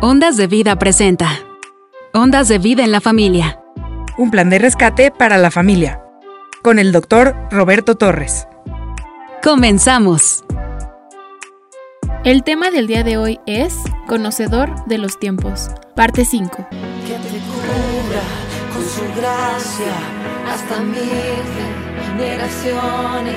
Ondas de Vida presenta. Ondas de Vida en la Familia. Un plan de rescate para la familia. Con el doctor Roberto Torres. Comenzamos. El tema del día de hoy es Conocedor de los tiempos, parte 5. Que te cubra con su gracia hasta mil generaciones,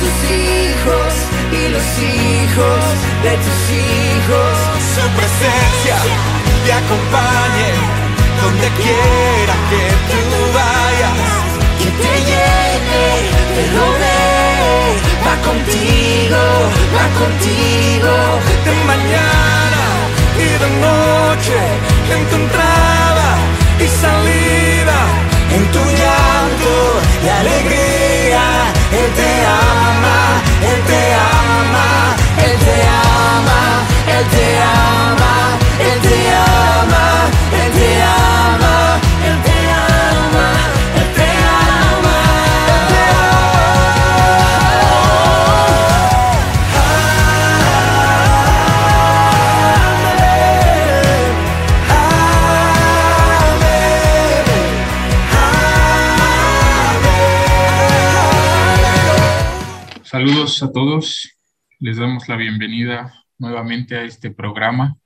tus hijos y los hijos de tus hijos. Su presencia te acompañe donde quiera que tú vayas. Que te llene, te rodee, va contigo, va contigo. De mañana y de noche, en tu entrada y salida, en tu llanto y alegría. Él te ama, Él te ama, Él te ama, Él te ama, Él te ama, Él Saludos a todos. Les damos la bienvenida nuevamente a este programa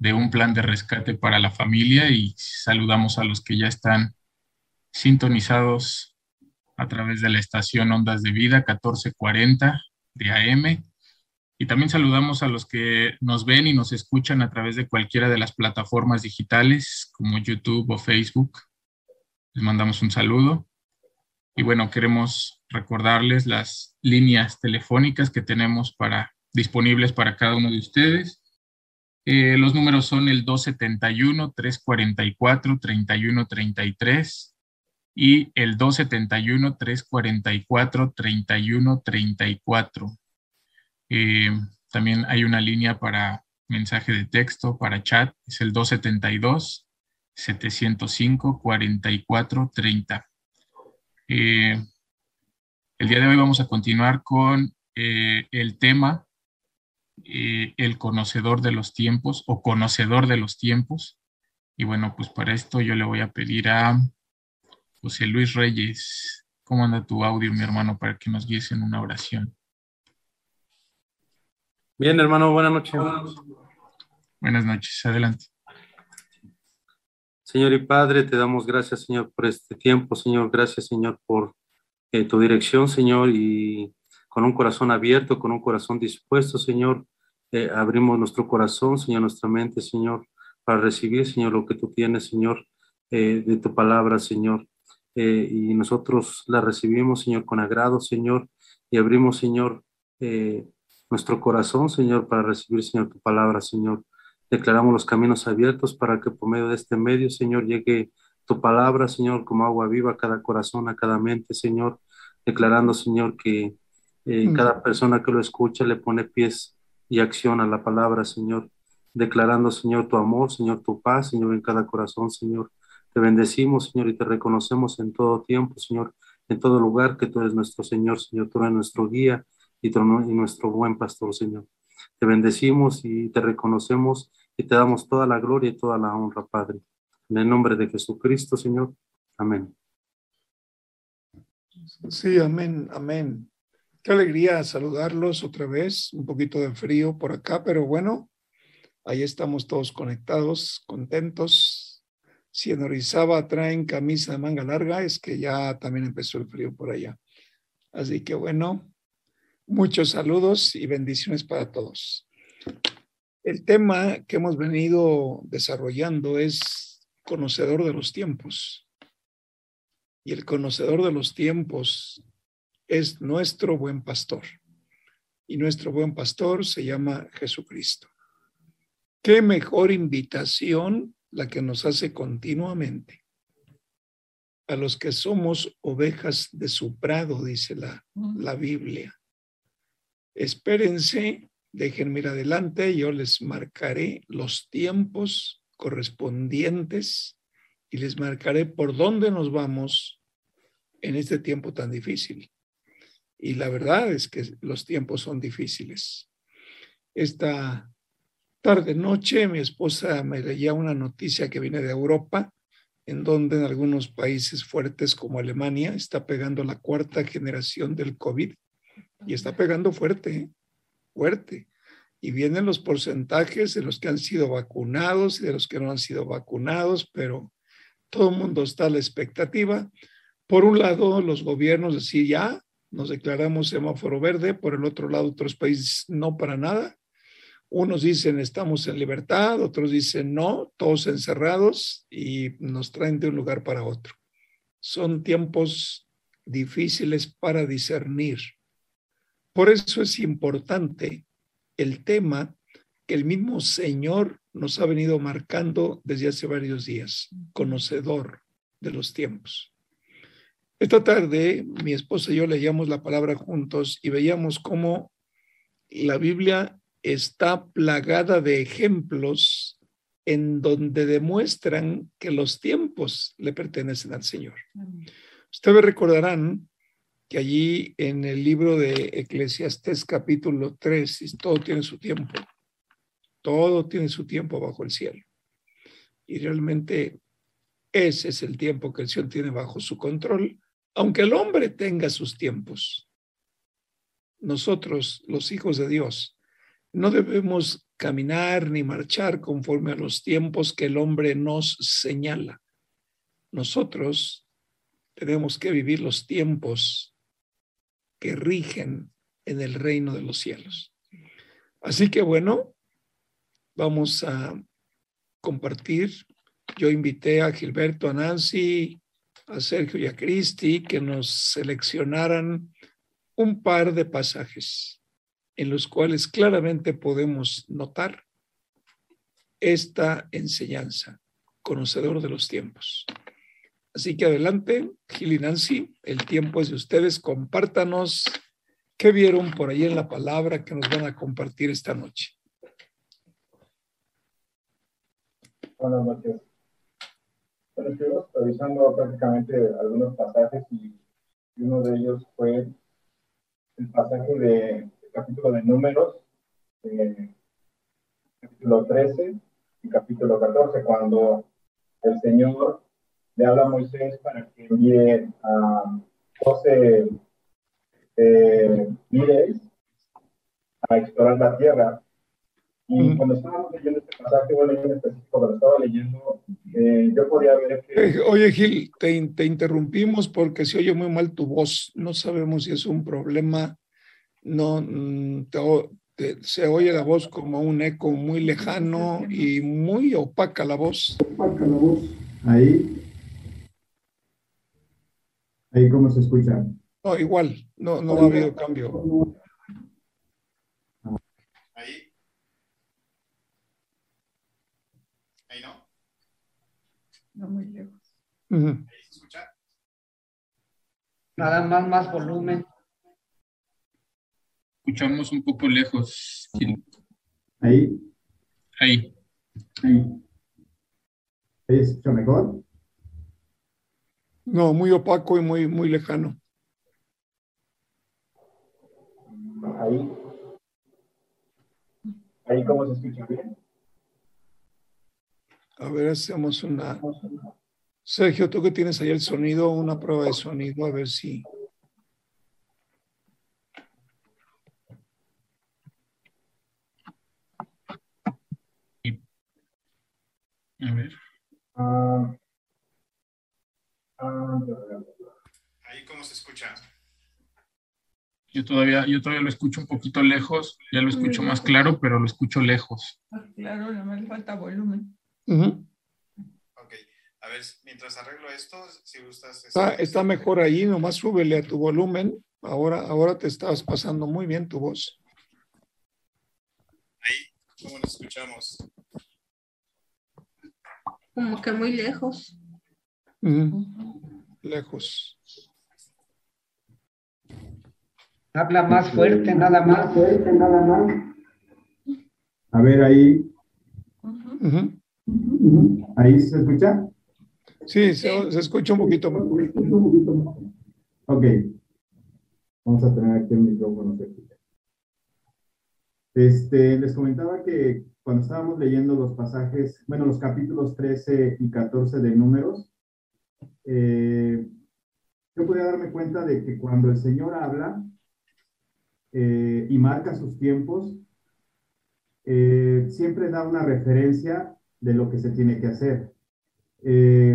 de un plan de rescate para la familia y saludamos a los que ya están sintonizados a través de la estación Ondas de Vida 1440 de AM. Y también saludamos a los que nos ven y nos escuchan a través de cualquiera de las plataformas digitales como YouTube o Facebook. Les mandamos un saludo. Y bueno, queremos recordarles las líneas telefónicas que tenemos para, disponibles para cada uno de ustedes. Eh, los números son el 271-344-3133 y el 271-344-3134. Eh, también hay una línea para mensaje de texto, para chat, es el 272-705-4430. Eh, el día de hoy vamos a continuar con eh, el tema eh, el conocedor de los tiempos o conocedor de los tiempos. Y bueno, pues para esto yo le voy a pedir a José Luis Reyes, ¿cómo anda tu audio, mi hermano, para que nos guíes en una oración? Bien, hermano, buenas noches. Buenas noches, adelante. Señor y Padre, te damos gracias, Señor, por este tiempo, Señor. Gracias, Señor, por eh, tu dirección, Señor, y con un corazón abierto, con un corazón dispuesto, Señor, eh, abrimos nuestro corazón, Señor, nuestra mente, Señor, para recibir, Señor, lo que tú tienes, Señor, eh, de tu palabra, Señor. Eh, y nosotros la recibimos, Señor, con agrado, Señor, y abrimos, Señor, eh, nuestro corazón, Señor, para recibir, Señor, tu palabra, Señor. Declaramos los caminos abiertos para que por medio de este medio, Señor, llegue tu palabra, Señor, como agua viva a cada corazón, a cada mente, Señor, declarando, Señor, que eh, cada persona que lo escucha le pone pies y acción a la palabra, Señor, declarando, Señor, tu amor, Señor, tu paz, Señor, en cada corazón, Señor. Te bendecimos, Señor, y te reconocemos en todo tiempo, Señor, en todo lugar que tú eres nuestro Señor, Señor, tú eres nuestro guía y, y nuestro buen pastor, Señor. Te bendecimos y te reconocemos y te damos toda la gloria y toda la honra, Padre. En el nombre de Jesucristo, Señor. Amén. Sí, amén, amén. Qué alegría saludarlos otra vez. Un poquito de frío por acá, pero bueno, ahí estamos todos conectados, contentos. Si en Orizaba traen camisa de manga larga, es que ya también empezó el frío por allá. Así que bueno, muchos saludos y bendiciones para todos. El tema que hemos venido desarrollando es conocedor de los tiempos. Y el conocedor de los tiempos es nuestro buen pastor. Y nuestro buen pastor se llama Jesucristo. qué mejor invitación la que nos hace continuamente a los que somos ovejas de su prado, dice la, la Biblia. Espérense, déjenme ir adelante, yo les marcaré los tiempos correspondientes y les marcaré por dónde nos vamos en este tiempo tan difícil. Y la verdad es que los tiempos son difíciles. Esta tarde noche mi esposa me leía una noticia que viene de Europa en donde en algunos países fuertes como Alemania está pegando la cuarta generación del COVID y está pegando fuerte, fuerte. Y vienen los porcentajes de los que han sido vacunados y de los que no han sido vacunados, pero todo el mundo está a la expectativa. Por un lado, los gobiernos decir ya nos declaramos semáforo verde, por el otro lado, otros países no para nada. Unos dicen estamos en libertad, otros dicen no, todos encerrados y nos traen de un lugar para otro. Son tiempos difíciles para discernir. Por eso es importante el tema que el mismo Señor nos ha venido marcando desde hace varios días, conocedor de los tiempos. Esta tarde mi esposa y yo leíamos la palabra juntos y veíamos cómo la Biblia está plagada de ejemplos en donde demuestran que los tiempos le pertenecen al Señor. Ustedes recordarán que allí en el libro de Eclesiastés capítulo 3, todo tiene su tiempo, todo tiene su tiempo bajo el cielo. Y realmente ese es el tiempo que el Señor tiene bajo su control, aunque el hombre tenga sus tiempos. Nosotros, los hijos de Dios, no debemos caminar ni marchar conforme a los tiempos que el hombre nos señala. Nosotros tenemos que vivir los tiempos que rigen en el reino de los cielos. Así que bueno, vamos a compartir. Yo invité a Gilberto, a Nancy, a Sergio y a Cristi que nos seleccionaran un par de pasajes en los cuales claramente podemos notar esta enseñanza, conocedor de los tiempos. Así que adelante, Gil y Nancy, el tiempo es de ustedes, compártanos qué vieron por ahí en la palabra que nos van a compartir esta noche. Buenas noches. Bueno, estuvimos revisando prácticamente algunos pasajes y uno de ellos fue el pasaje de capítulo de números, eh, capítulo 13 y capítulo 14, cuando el Señor le habla a Moisés para que envíe a 12 eh, a explorar la tierra. Y cuando estábamos leyendo este pasaje, bueno, yo en específico, cuando estaba leyendo, eh, yo podía ver que... Eh, oye, Gil, te, te, interrumpimos porque se oye muy mal tu voz. No sabemos si es un problema no mm, te, se oye la voz como un eco muy lejano y muy opaca la voz. Opaca la voz. Ahí. Ahí cómo se escucha. No, igual, no, no ha habido cambio. Ahí. Ahí no. No muy lejos. Ahí se escucha. Nada más, más volumen escuchamos un poco lejos. Ahí. Ahí. Ahí. ¿Ahí escucha mejor? No, muy opaco y muy, muy lejano. Ahí. Ahí cómo se escucha bien. A ver, hacemos una. Sergio, tú que tienes ahí el sonido, una prueba de sonido, a ver si. A ver. Ah, ahí cómo se escucha. Yo todavía, yo todavía lo escucho un poquito lejos, ya lo escucho más claro, pero lo escucho lejos. Claro, no me falta volumen. Ok, a ver, mientras arreglo esto, si gustas... Está, está mejor ahí, nomás súbele a tu volumen. Ahora, ahora te estabas pasando muy bien tu voz. Ahí, ¿cómo nos escuchamos? como que muy lejos. Lejos. Habla más fuerte, nada más. fuerte, nada más. A ver, ahí. ¿Ahí se escucha? Sí, se, se escucha un poquito más. Ok. Vamos a tener aquí el micrófono cerquita. Este, les comentaba que cuando estábamos leyendo los pasajes, bueno, los capítulos 13 y 14 de Números, eh, yo podía darme cuenta de que cuando el Señor habla eh, y marca sus tiempos, eh, siempre da una referencia de lo que se tiene que hacer.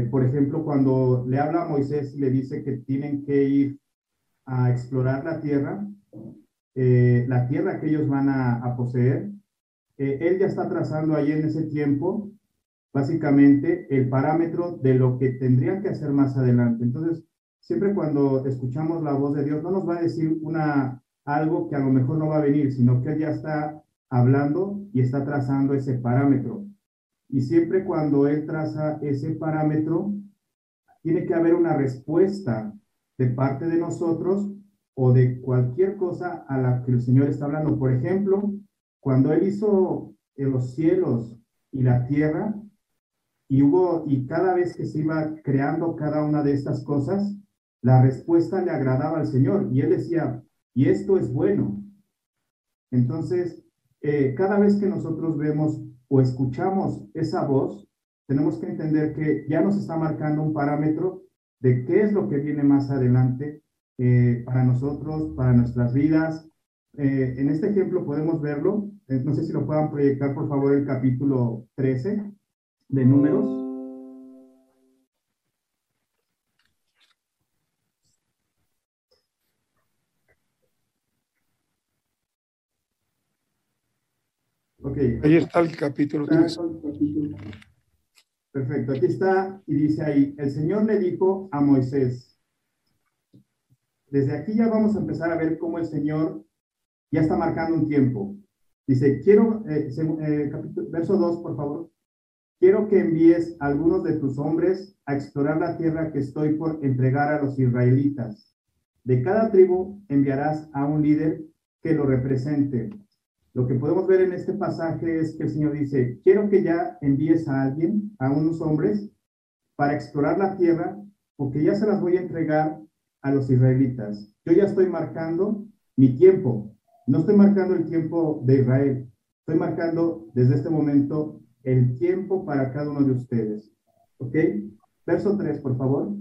Por ejemplo, cuando le habla a Moisés y le dice que tienen que ir a explorar la tierra, la tierra que ellos van a, a poseer, él ya está trazando ahí en ese tiempo, básicamente, el parámetro de lo que tendrían que hacer más adelante. Entonces, siempre cuando escuchamos la voz de Dios, no nos va a decir una, algo que a lo mejor no va a venir, sino que ya está hablando y está trazando ese parámetro. Y siempre cuando él traza ese parámetro, tiene que haber una respuesta de parte de nosotros o de cualquier cosa a la que el Señor está hablando. Por ejemplo, cuando Él hizo en los cielos y la tierra, y hubo, y cada vez que se iba creando cada una de estas cosas, la respuesta le agradaba al Señor. Y Él decía, y esto es bueno. Entonces, eh, cada vez que nosotros vemos o escuchamos esa voz, tenemos que entender que ya nos está marcando un parámetro de qué es lo que viene más adelante eh, para nosotros, para nuestras vidas. Eh, en este ejemplo podemos verlo. No sé si lo puedan proyectar, por favor, el capítulo 13 de números. Ok. Ahí está el capítulo 3. Perfecto, aquí está y dice ahí, el Señor le dijo a Moisés, desde aquí ya vamos a empezar a ver cómo el Señor ya está marcando un tiempo. Dice, quiero, eh, se- eh, capítulo- verso 2, por favor, quiero que envíes a algunos de tus hombres a explorar la tierra que estoy por entregar a los israelitas. De cada tribu enviarás a un líder que lo represente. Lo que podemos ver en este pasaje es que el Señor dice, quiero que ya envíes a alguien, a unos hombres, para explorar la tierra, porque ya se las voy a entregar a los israelitas. Yo ya estoy marcando mi tiempo. No estoy marcando el tiempo de Israel. Estoy marcando desde este momento el tiempo para cada uno de ustedes. ¿Ok? Verso 3, por favor.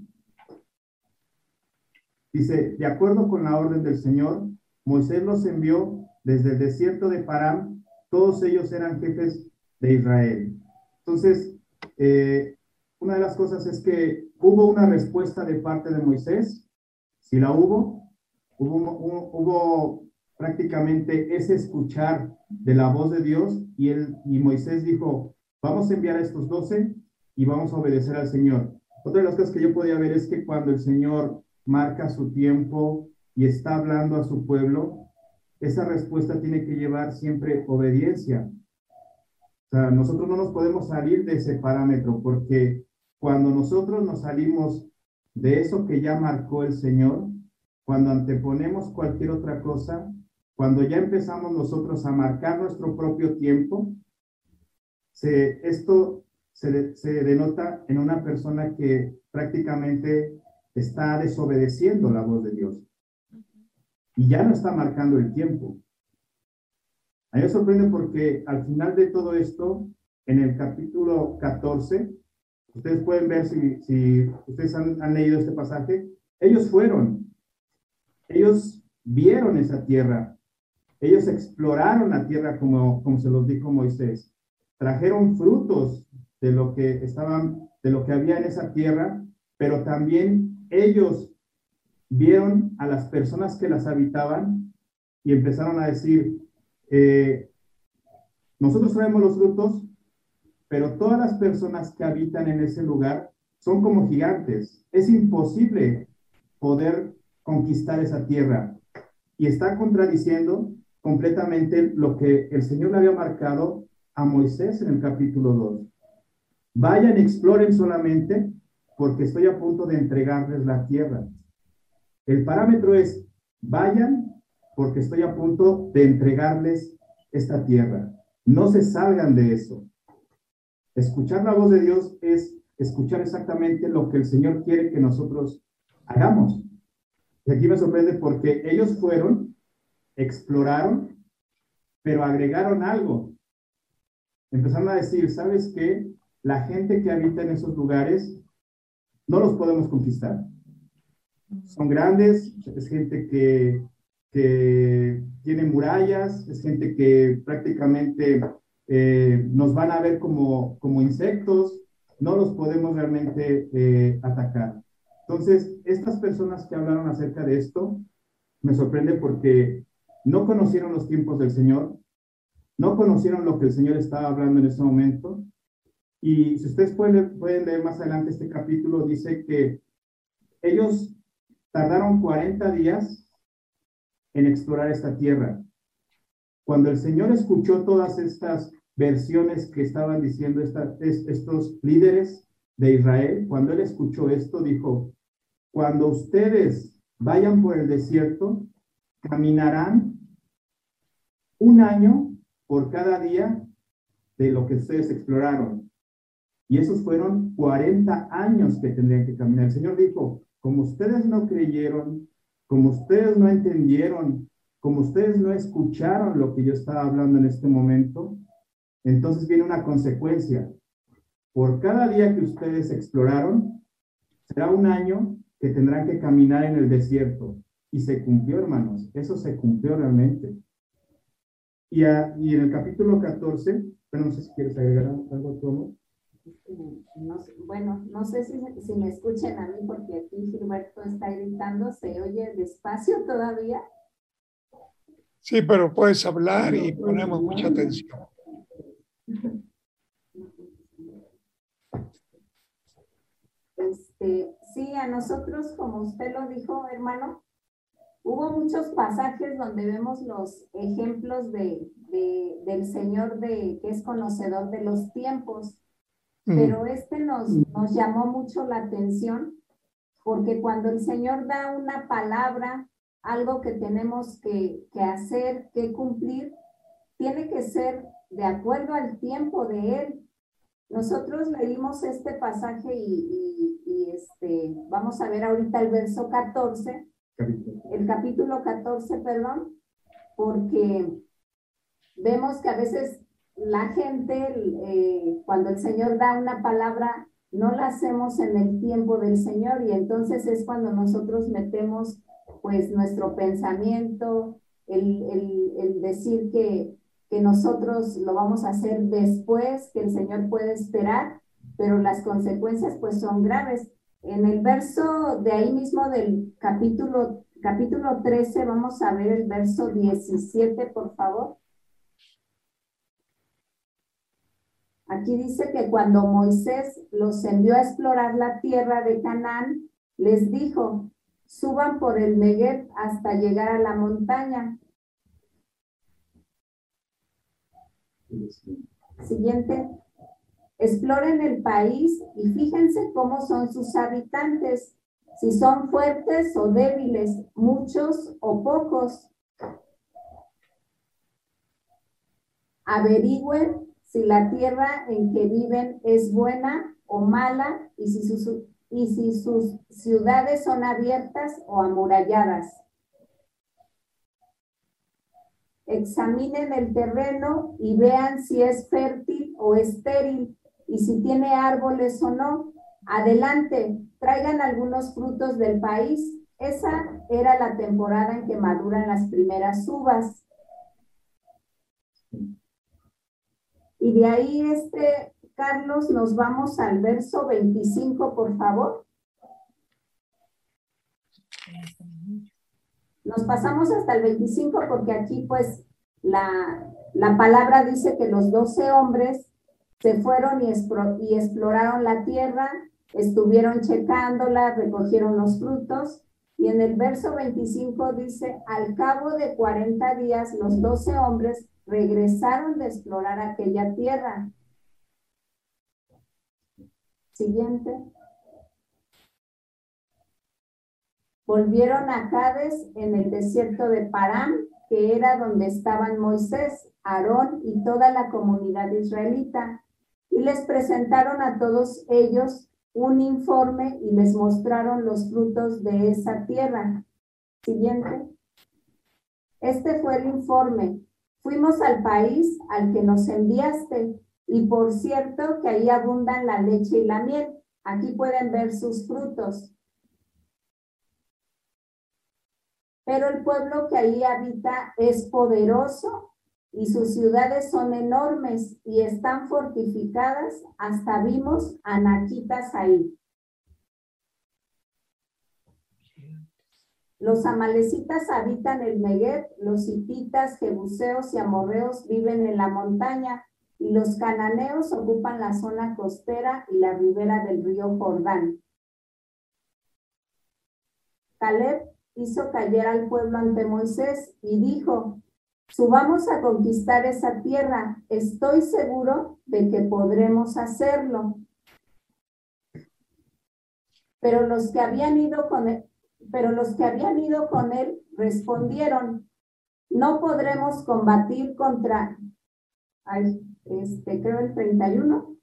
Dice, de acuerdo con la orden del Señor, Moisés los envió desde el desierto de Param. Todos ellos eran jefes de Israel. Entonces, eh, una de las cosas es que hubo una respuesta de parte de Moisés. Si la hubo, hubo, prácticamente ese escuchar de la voz de Dios y, él, y Moisés dijo, vamos a enviar a estos doce y vamos a obedecer al Señor. Otra de las cosas que yo podía ver es que cuando el Señor marca su tiempo y está hablando a su pueblo, esa respuesta tiene que llevar siempre obediencia. O sea, nosotros no nos podemos salir de ese parámetro porque cuando nosotros nos salimos de eso que ya marcó el Señor, cuando anteponemos cualquier otra cosa, cuando ya empezamos nosotros a marcar nuestro propio tiempo, se, esto se, se denota en una persona que prácticamente está desobedeciendo la voz de Dios y ya no está marcando el tiempo. A mí me sorprende porque al final de todo esto, en el capítulo 14, ustedes pueden ver si, si ustedes han, han leído este pasaje, ellos fueron, ellos vieron esa tierra, ellos exploraron la tierra como, como se los dijo Moisés, trajeron frutos de lo que estaban, de lo que había en esa tierra, pero también ellos vieron a las personas que las habitaban y empezaron a decir, eh, nosotros traemos los frutos, pero todas las personas que habitan en ese lugar son como gigantes. Es imposible poder conquistar esa tierra. Y está contradiciendo completamente lo que el Señor le había marcado a Moisés en el capítulo 2. vayan, exploren solamente porque estoy a punto de entregarles la tierra. El parámetro es, vayan porque estoy a punto de entregarles esta tierra. No se salgan de eso. Escuchar la voz de Dios es escuchar exactamente lo que el Señor quiere que nosotros hagamos. Y aquí me sorprende porque ellos fueron, exploraron, pero agregaron algo. Empezaron a decir, ¿sabes qué? La gente que habita en esos lugares no los podemos conquistar. Son grandes, es gente que, que tiene murallas, es gente que prácticamente eh, nos van a ver como, como insectos, no los podemos realmente eh, atacar. Entonces, estas personas que hablaron acerca de esto, me sorprende porque no conocieron los tiempos del Señor, no conocieron lo que el Señor estaba hablando en ese momento. Y si ustedes pueden, pueden leer más adelante este capítulo, dice que ellos tardaron 40 días en explorar esta tierra. Cuando el Señor escuchó todas estas versiones que estaban diciendo estos líderes de Israel, cuando él escuchó esto, dijo, cuando ustedes vayan por el desierto, caminarán un año por cada día de lo que ustedes exploraron. Y esos fueron 40 años que tendrían que caminar. El Señor dijo, como ustedes no creyeron, como ustedes no entendieron, como ustedes no escucharon lo que yo estaba hablando en este momento, entonces viene una consecuencia. Por cada día que ustedes exploraron, será un año que tendrán que caminar en el desierto. Y se cumplió, hermanos. Eso se cumplió realmente. Y, y en el capítulo 14, pero no sé si quieres agregar algo, Tomo. No, bueno, no sé si, si me escuchan a mí porque aquí Gilberto está gritando, ¿se oye despacio todavía? Sí, pero puedes hablar y ponemos mucha atención. Este, sí, a nosotros, como usted lo dijo, hermano, hubo muchos pasajes donde vemos los ejemplos de, del Señor de, que es conocedor de los tiempos, pero este nos, nos llamó mucho la atención porque cuando el Señor da una palabra, algo que tenemos que, que hacer, que cumplir, tiene que ser de acuerdo al tiempo de Él. Nosotros leímos este pasaje y, y, este, vamos a ver ahorita el verso 14, el capítulo 14, perdón, porque vemos que a veces la gente, eh, cuando el Señor da una palabra, no la hacemos en el tiempo del Señor y entonces es cuando nosotros metemos pues nuestro pensamiento, el, el, el decir que que nosotros lo vamos a hacer después, que el Señor puede esperar, pero las consecuencias pues son graves. En el verso de ahí mismo del capítulo, capítulo 13, vamos a ver el verso 17, por favor. Aquí dice que cuando Moisés los envió a explorar la tierra de Canaán, les dijo, suban por el Negev hasta llegar a la montaña Siguiente. Exploren el país y fíjense cómo son sus habitantes, si son fuertes o débiles, muchos o pocos. Averigüen si la tierra en que viven es buena o mala y si sus, y si sus ciudades son abiertas o amuralladas. examinen el terreno y vean si es fértil o estéril y si tiene árboles o no. Adelante, traigan algunos frutos del país. Esa era la temporada en que maduran las primeras uvas. Y de ahí, este, Carlos, nos vamos al verso 25, por favor. Nos pasamos hasta el 25 porque aquí pues la, palabra dice que los doce hombres se fueron y, y exploraron la tierra, estuvieron checándola, recogieron los frutos y en el verso 25 dice, al cabo de 40 días los doce hombres regresaron de explorar aquella tierra. Siguiente. Volvieron a Cades en el desierto de Parán, que era donde estaban Moisés, Aarón y toda la comunidad israelita, y les presentaron a todos ellos un informe y les mostraron los frutos de esa tierra. Siguiente. Este fue el informe. Fuimos al país al que nos enviaste y por cierto que ahí abundan la leche y la miel. Aquí pueden ver sus frutos. Pero el pueblo que ahí habita es poderoso y sus ciudades son enormes y están fortificadas. Hasta vimos anaquitas ahí. Los amalecitas habitan el Negev, los hititas, jebuseos y amorreos viven en la montaña, y los cananeos ocupan la zona costera y la ribera del río Jordán. Caleb hizo callar al pueblo ante Moisés y dijo, subamos a conquistar esa tierra, estoy seguro de que podremos hacerlo. Pero los que habían ido con él, pero los que habían ido con él respondieron, no podremos combatir contra, ay, este, creo el 31.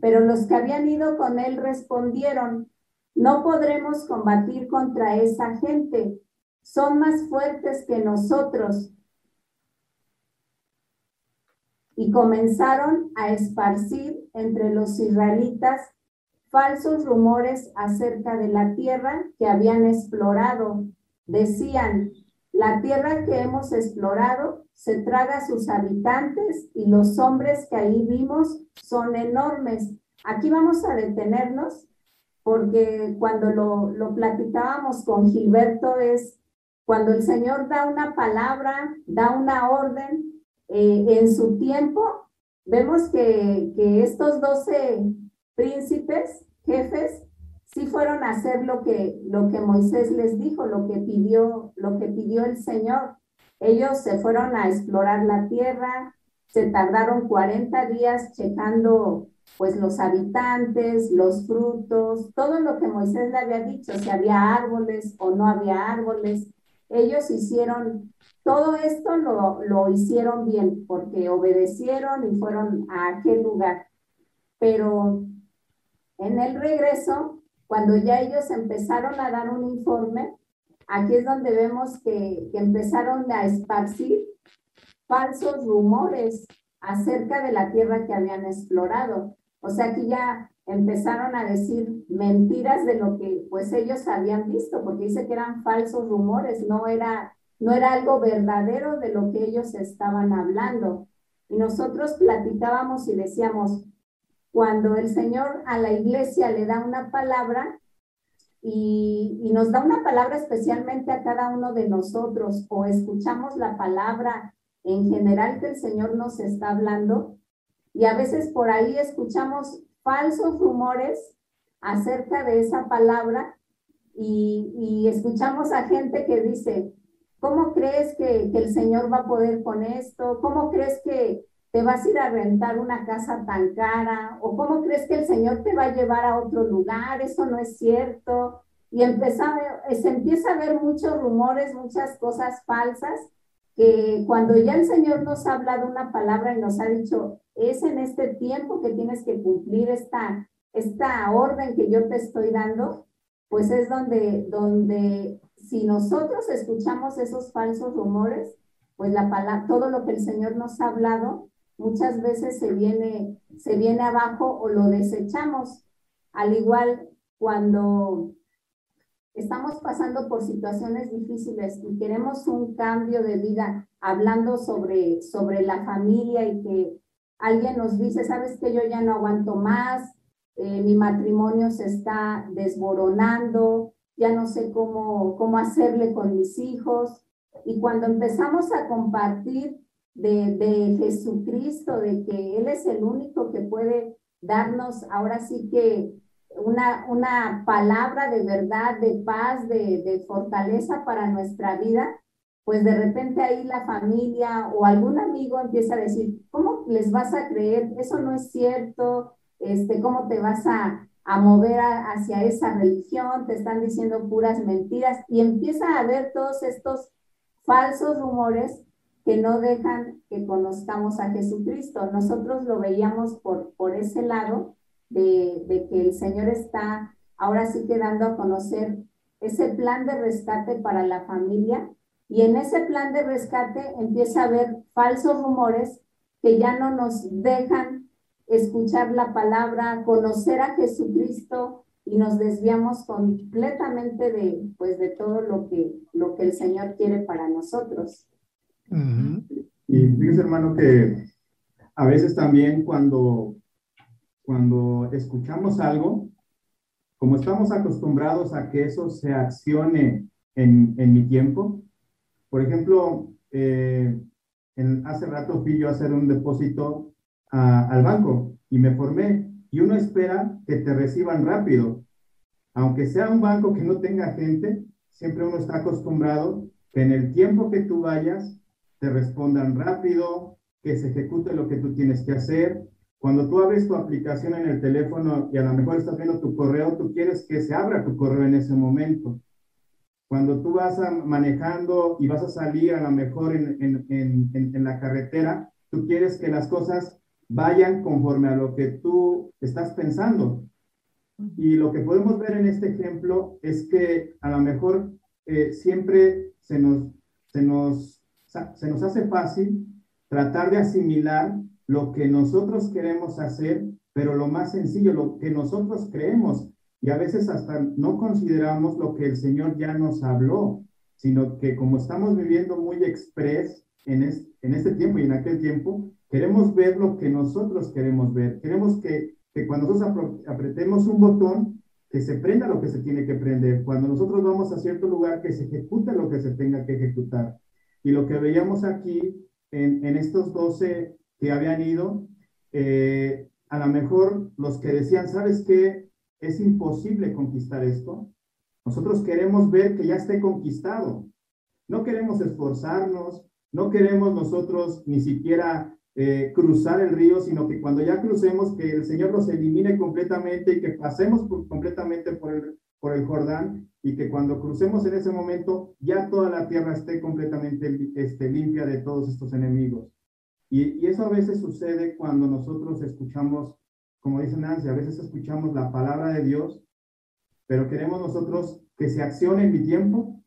Pero los que habían ido con él respondieron, no podremos combatir contra esa gente, son más fuertes que nosotros. Y comenzaron a esparcir entre los israelitas falsos rumores acerca de la tierra que habían explorado. Decían, la tierra que hemos explorado se traga a sus habitantes y los hombres que ahí vimos son enormes. Aquí vamos a detenernos porque cuando lo, lo platicábamos con Gilberto es cuando el Señor da una palabra, da una orden eh, en su tiempo, vemos que, que estos doce príncipes, jefes, sí fueron a hacer lo que, lo que Moisés les dijo, lo que pidió, lo que pidió el Señor. Ellos se fueron a explorar la tierra, se tardaron 40 días checando pues los habitantes, los frutos, todo lo que Moisés le había dicho, si había árboles o no había árboles. Ellos hicieron, todo esto lo, lo hicieron bien porque obedecieron y fueron a aquel lugar. Pero en el regreso, cuando ya ellos empezaron a dar un informe, aquí es donde vemos que, que empezaron a esparcir falsos rumores acerca de la tierra que habían explorado. O sea, aquí ya empezaron a decir mentiras de lo que pues ellos habían visto, porque dice que eran falsos rumores, no era, no era algo verdadero de lo que ellos estaban hablando. Y nosotros platicábamos y decíamos, cuando el Señor a la iglesia le da una palabra y, y, nos da una palabra especialmente a cada uno de nosotros o escuchamos la palabra en general que el Señor nos está hablando y a veces por ahí escuchamos falsos rumores acerca de esa palabra y, y escuchamos a gente que dice, ¿cómo crees que, que el Señor va a poder con esto? ¿Cómo crees que, te vas a ir a rentar una casa tan cara o cómo crees que el Señor te va a llevar a otro lugar, eso no es cierto. Y empieza, se empieza a ver muchos rumores, muchas cosas falsas, que cuando ya el Señor nos ha hablado una palabra y nos ha dicho, es en este tiempo que tienes que cumplir esta, esta orden que yo te estoy dando, pues es donde, donde si nosotros escuchamos esos falsos rumores, pues la palabra, todo lo que el Señor nos ha hablado, muchas veces se viene, se viene abajo o lo desechamos. Al igual cuando estamos pasando por situaciones difíciles y queremos un cambio de vida, hablando sobre, sobre la familia y que alguien nos dice, sabes que yo ya no aguanto más, eh, mi matrimonio se está desboronando, ya no sé cómo, cómo hacerle con mis hijos. Y cuando empezamos a compartir de, de, Jesucristo, de que Él es el único que puede darnos ahora sí que una, una palabra de verdad, de paz, de, de fortaleza para nuestra vida, pues de repente ahí la familia o algún amigo empieza a decir, ¿cómo les vas a creer? Eso no es cierto, este, cómo te vas a, a mover hacia esa religión, te están diciendo puras mentiras y empieza a haber todos estos falsos rumores que no dejan que conozcamos a Jesucristo. Nosotros lo veíamos por, por ese lado de, de que el Señor está ahora sí que dando a conocer ese plan de rescate para la familia y en ese plan de rescate empieza a haber falsos rumores que ya no nos dejan escuchar la palabra, conocer a Jesucristo y nos desviamos completamente de pues de todo lo que lo que el Señor quiere para nosotros. Y fíjese, hermano, que a veces también cuando, cuando escuchamos algo, como estamos acostumbrados a que eso se accione en, en mi tiempo, por ejemplo, eh, en- hace rato fui yo a hacer un depósito al banco y me formé y uno espera que te reciban rápido. Aunque sea un banco que no tenga gente, siempre uno está acostumbrado que en el tiempo que tú vayas te respondan rápido, que se ejecute lo que tú tienes que hacer. Cuando tú abres tu aplicación en el teléfono y a lo mejor estás viendo tu correo, tú quieres que se abra tu correo en ese momento. Cuando tú vas a- manejando y vas a salir a lo mejor en, en- en- en- la carretera, tú quieres que las cosas vayan conforme a lo que tú estás pensando. Y lo que podemos ver en este ejemplo es que a lo mejor eh, siempre se nos, se, nos, se nos hace fácil tratar de asimilar lo que nosotros queremos hacer, pero lo más sencillo, lo que nosotros creemos. Y a veces hasta no consideramos lo que el Señor ya nos habló, sino que como estamos viviendo muy express en, es- en este tiempo y en aquel tiempo, queremos ver lo que nosotros queremos ver. Queremos que, que cuando nosotros apretemos un botón, que se prenda lo que se tiene que prender. Cuando nosotros vamos a cierto lugar, que se ejecute lo que se tenga que ejecutar. Y lo que veíamos aquí en, en estos 12 que habían ido, eh, a lo mejor los que decían, ¿sabes qué? Es imposible conquistar esto. Nosotros queremos ver que ya esté conquistado. No queremos esforzarnos, no queremos nosotros ni siquiera eh, cruzar el río, sino que cuando ya crucemos, que el Señor nos elimine completamente y que pasemos completamente por el, por el Jordán y que cuando crucemos en ese momento ya toda la tierra esté completamente este, limpia de todos estos enemigos. Y, eso a veces sucede cuando nosotros escuchamos, como dice Nancy, a veces escuchamos la palabra de Dios, pero queremos nosotros que se accione en mi tiempo,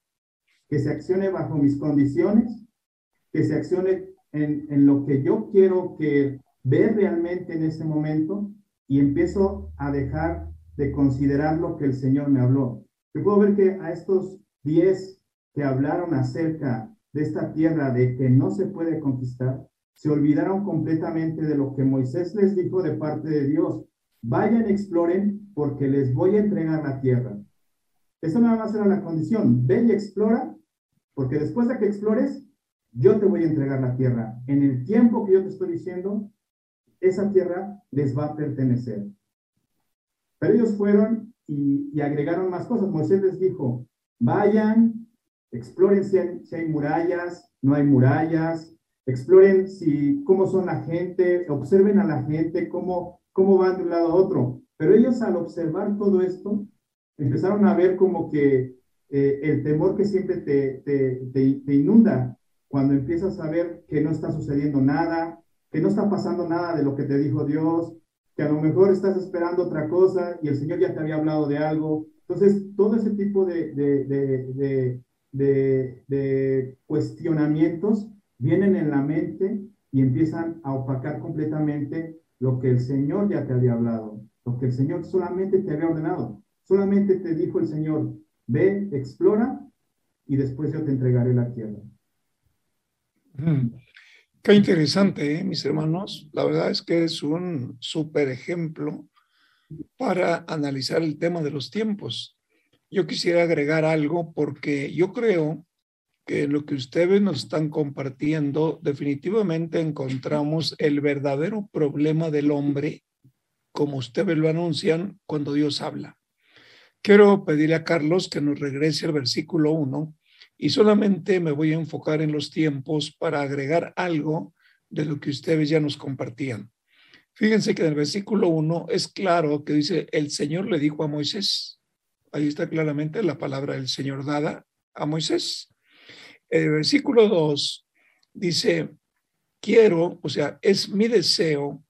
que se accione bajo mis condiciones, que se accione en, en lo que yo quiero que ver realmente en ese momento y empiezo a dejar de considerar lo que el Señor me habló. Yo puedo ver que a estos diez que hablaron acerca de esta tierra de que no se puede conquistar, se olvidaron completamente de lo que Moisés les dijo de parte de Dios. Vayan, exploren, porque les voy a entregar la tierra. Eso nada más era la condición. Ve y explora, porque después de que explores, yo te voy a entregar la tierra. En el tiempo que yo te estoy diciendo, esa tierra les va a pertenecer. Pero ellos fueron y, agregaron más cosas. Moisés les dijo, vayan, exploren si si hay murallas, no hay murallas, exploren si, cómo son la gente, observen a la gente, cómo, cómo van de un lado a otro. Pero ellos al observar todo esto, empezaron a ver como que eh, el temor que siempre te, te, inunda cuando empiezas a ver que no está sucediendo nada, que no está pasando nada de lo que te dijo Dios, que a lo mejor estás esperando otra cosa y el Señor ya te había hablado de algo. Entonces, todo ese tipo de, de, de cuestionamientos vienen en la mente y empiezan a opacar completamente lo que el Señor ya te había hablado, lo que el Señor solamente te había ordenado. Solamente te dijo el Señor, ve, explora y después yo te entregaré la tierra. Mm. Qué interesante, ¿eh, mis hermanos. La verdad es que es un súper ejemplo para analizar el tema de los tiempos. Yo quisiera agregar algo porque yo creo que lo que ustedes nos están compartiendo definitivamente encontramos el verdadero problema del hombre, como ustedes lo anuncian cuando Dios habla. Quiero pedirle a Carlos que nos regrese al versículo 1 y solamente me voy a enfocar en los tiempos para agregar algo de lo que ustedes ya nos compartían. Fíjense que en el versículo 1 es claro que dice, el Señor le dijo a Moisés. Ahí está claramente la palabra del Señor dada a Moisés. El versículo 2 dice, quiero, o sea, es mi deseo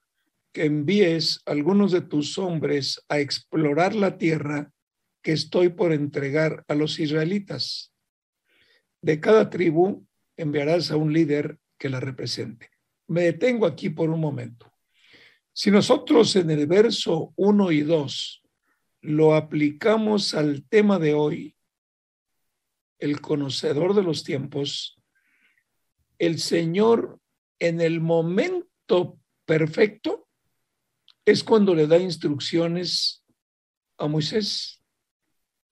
que envíes algunos de tus hombres a explorar la tierra que estoy por entregar a los israelitas. De cada tribu enviarás a un líder que la represente. Me detengo aquí por un momento. Si nosotros en el verso 1 y 2 lo aplicamos al tema de hoy, el conocedor de los tiempos, el Señor en el momento perfecto es cuando le da instrucciones a Moisés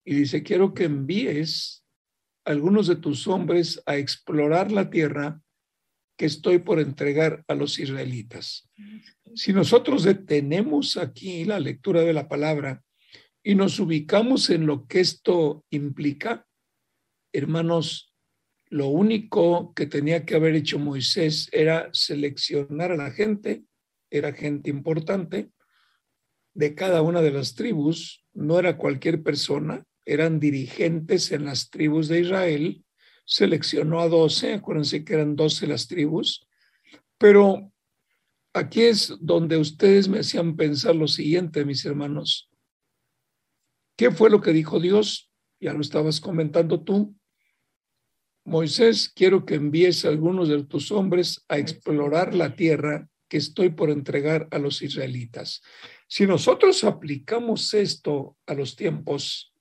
y dice, quiero que envíes algunos de tus hombres a explorar la tierra que estoy por entregar a los israelitas. Si nosotros detenemos aquí la lectura de la palabra y nos ubicamos en lo que esto implica, hermanos, lo único que tenía que haber hecho Moisés era seleccionar a la gente, era gente importante de cada una de las tribus, no era cualquier persona, eran dirigentes en las tribus de Israel, seleccionó a doce, acuérdense que eran doce las tribus, pero aquí es donde ustedes me hacían pensar lo siguiente, mis hermanos. ¿Qué fue lo que dijo Dios? Ya lo estabas comentando tú. Moisés, quiero que envíes a algunos de tus hombres a explorar la tierra que estoy por entregar a los israelitas. Si nosotros aplicamos esto a los tiempos,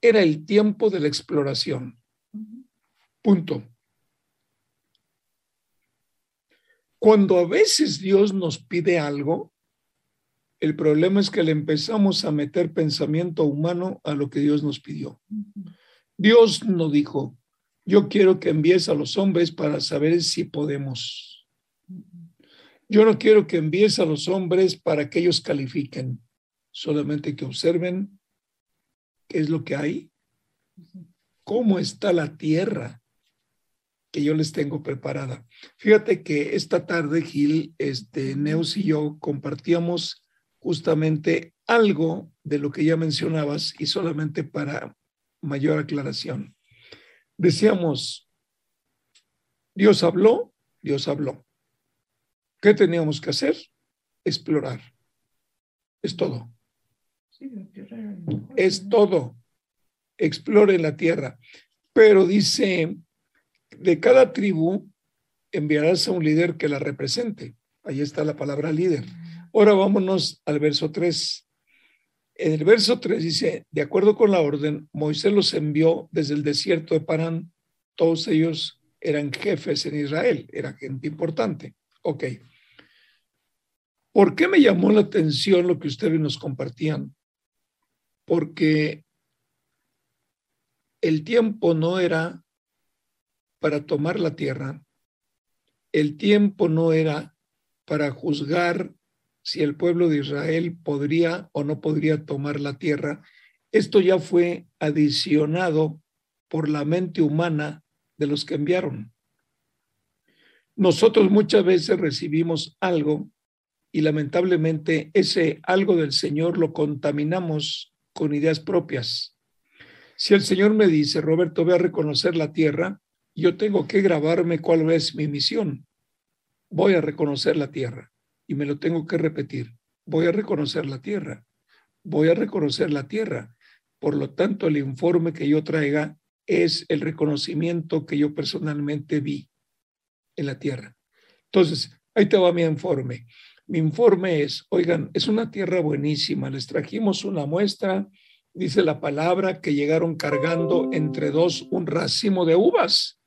era el tiempo de la exploración. Punto. Cuando a veces Dios nos pide algo, el problema es que le empezamos a meter pensamiento humano a lo que Dios nos pidió. Dios no dijo, yo quiero que envíes a los hombres para saber si podemos. Yo no quiero que envíes a los hombres para que ellos califiquen, solamente que observen qué es lo que hay, cómo está la tierra que yo les tengo preparada. Fíjate que esta tarde, Gil, este, Neus y yo compartíamos justamente algo de lo que ya mencionabas y solamente para mayor aclaración. Decíamos, Dios habló, Dios habló. ¿Qué teníamos que hacer? Explorar. Es todo. Es todo. Explore la tierra. Pero dice, de cada tribu enviarás a un líder que la represente. Ahí está la palabra líder. Ahora vámonos al verso 3. En el verso 3 dice, de acuerdo con la orden, Moisés los envió desde el desierto de Parán. Todos ellos eran jefes en Israel, era gente importante. Ok. ¿Por qué me llamó la atención lo que ustedes nos compartían? Porque el tiempo no era para tomar la tierra, el tiempo no era para juzgar si el pueblo de Israel podría o no podría tomar la tierra. Esto ya fue adicionado por la mente humana de los que enviaron. Nosotros muchas veces recibimos algo y lamentablemente ese algo del Señor lo contaminamos con ideas propias. Si el Señor me dice, Roberto, voy a reconocer la tierra, yo tengo que grabarme cuál es mi misión. Voy a reconocer la tierra y me lo tengo que repetir. Voy a reconocer la tierra. Voy a reconocer la tierra. Por lo tanto, el informe que yo traiga es el reconocimiento que yo personalmente vi en la tierra. Entonces, ahí te va mi informe. Mi informe es, oigan, es una tierra buenísima. Les trajimos una muestra, dice la palabra, que llegaron cargando entre dos un racimo de uvas.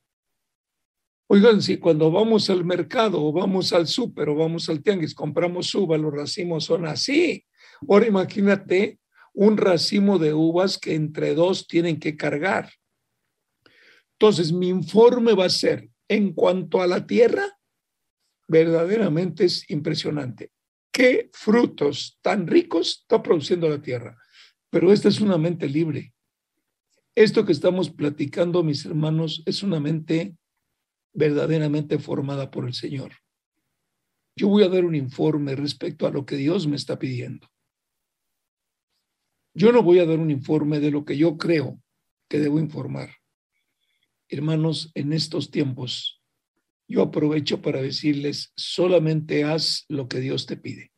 Oigan, si cuando vamos al mercado o vamos al súper o vamos al tianguis, compramos uvas, los racimos son así. Ahora imagínate un racimo de uvas que entre dos tienen que cargar. Entonces, mi informe va a ser, en cuanto a la tierra, verdaderamente es impresionante. ¿Qué frutos tan ricos está produciendo la tierra? Pero esta es una mente libre. Esto que estamos platicando, mis hermanos, es una mente verdaderamente formada por el Señor. Yo voy a dar un informe respecto a lo que Dios me está pidiendo. Yo no voy a dar un informe de lo que yo creo que debo informar. Hermanos, en estos tiempos, yo aprovecho para decirles, solamente haz lo que Dios te pide.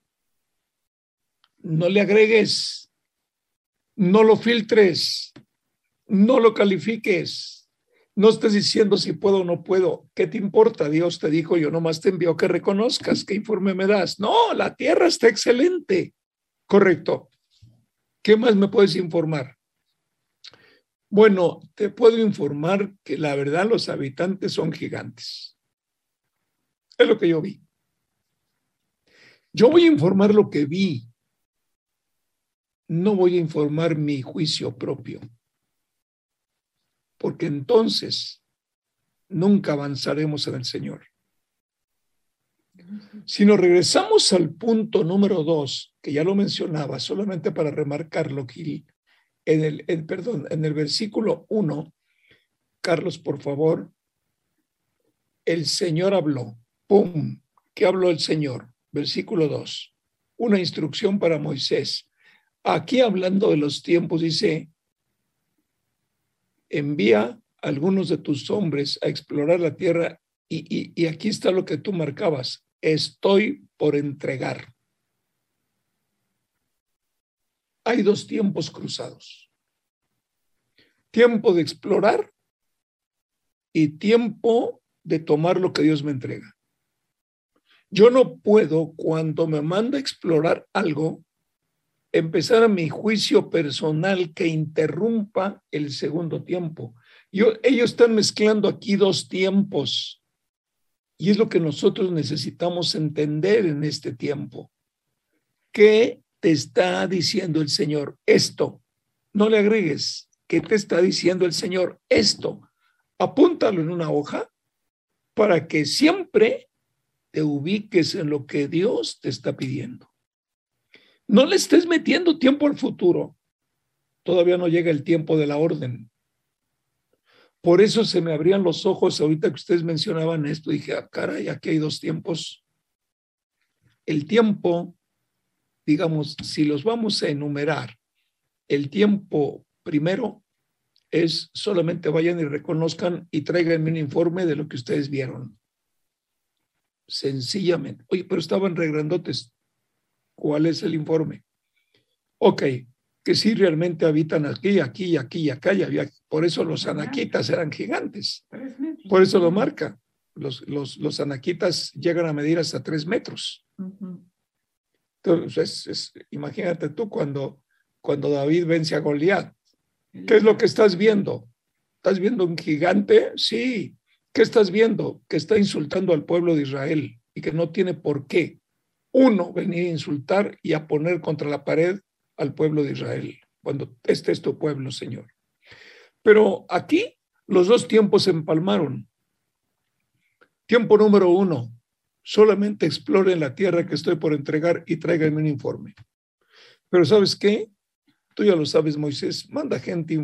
No le agregues, no lo filtres, no lo califiques, no estés diciendo si puedo o no puedo. ¿Qué te importa? Dios te dijo, yo nomás te envío que reconozcas. ¿Qué informe me das? No, la tierra está excelente. Correcto. ¿Qué más me puedes informar? Bueno, te puedo informar que la verdad los habitantes son gigantes. Es lo que yo vi. Yo voy a informar lo que vi. No voy a informar mi juicio propio. Porque entonces nunca avanzaremos en el Señor. Si nos regresamos al punto número dos, que ya lo mencionaba, solamente para remarcarlo, Gil, en el, en, perdón, en el versículo 1, Carlos, por favor, el Señor habló. ¡Pum! ¿Qué habló el Señor? Versículo 2. Una instrucción para Moisés. Aquí hablando de los tiempos, dice, envía a algunos de tus hombres a explorar la tierra y, aquí está lo que tú marcabas. Estoy por entregar. Hay dos tiempos cruzados. Tiempo de explorar y tiempo de tomar lo que Dios me entrega. Yo no puedo, cuando me manda a explorar algo, empezar a mi juicio personal que interrumpa el segundo tiempo. Yo, ellos están mezclando aquí dos tiempos y es lo que nosotros necesitamos entender en este tiempo. ¿Qué te está diciendo el Señor? Esto. No le agregues. ¿Qué te está diciendo el Señor? Esto. Apúntalo en una hoja para que siempre te ubiques en lo que Dios te está pidiendo. No le estés metiendo tiempo al futuro. Todavía no llega el tiempo de la orden. Por eso se me abrían los ojos ahorita que ustedes mencionaban esto. Dije, ah, caray, aquí hay dos tiempos. El tiempo, digamos, si los vamos a enumerar, el tiempo primero es solamente vayan y reconozcan y traigan un informe de lo que ustedes vieron. Sencillamente. Oye, pero estaban regrandotes. ¿Cuál es el informe? Ok, que sí realmente habitan aquí, aquí, aquí y acá. Y había, por eso los anaquitas eran gigantes. Por eso lo marca. Los, los, los anaquitas llegan a medir hasta tres metros. Entonces, es, imagínate tú cuando, cuando David vence a Goliat. ¿Qué es lo que estás viendo? ¿Estás viendo un gigante? Sí. ¿Qué estás viendo? Que está insultando al pueblo de Israel y que no tiene por qué, uno, venir a insultar y a poner contra la pared al pueblo de Israel, cuando este es tu pueblo, Señor. Pero aquí los dos tiempos se empalmaron. Tiempo número uno, solamente exploren la tierra que estoy por entregar y tráiganme un informe. Pero ¿sabes qué? Tú ya lo sabes, Moisés, manda gente,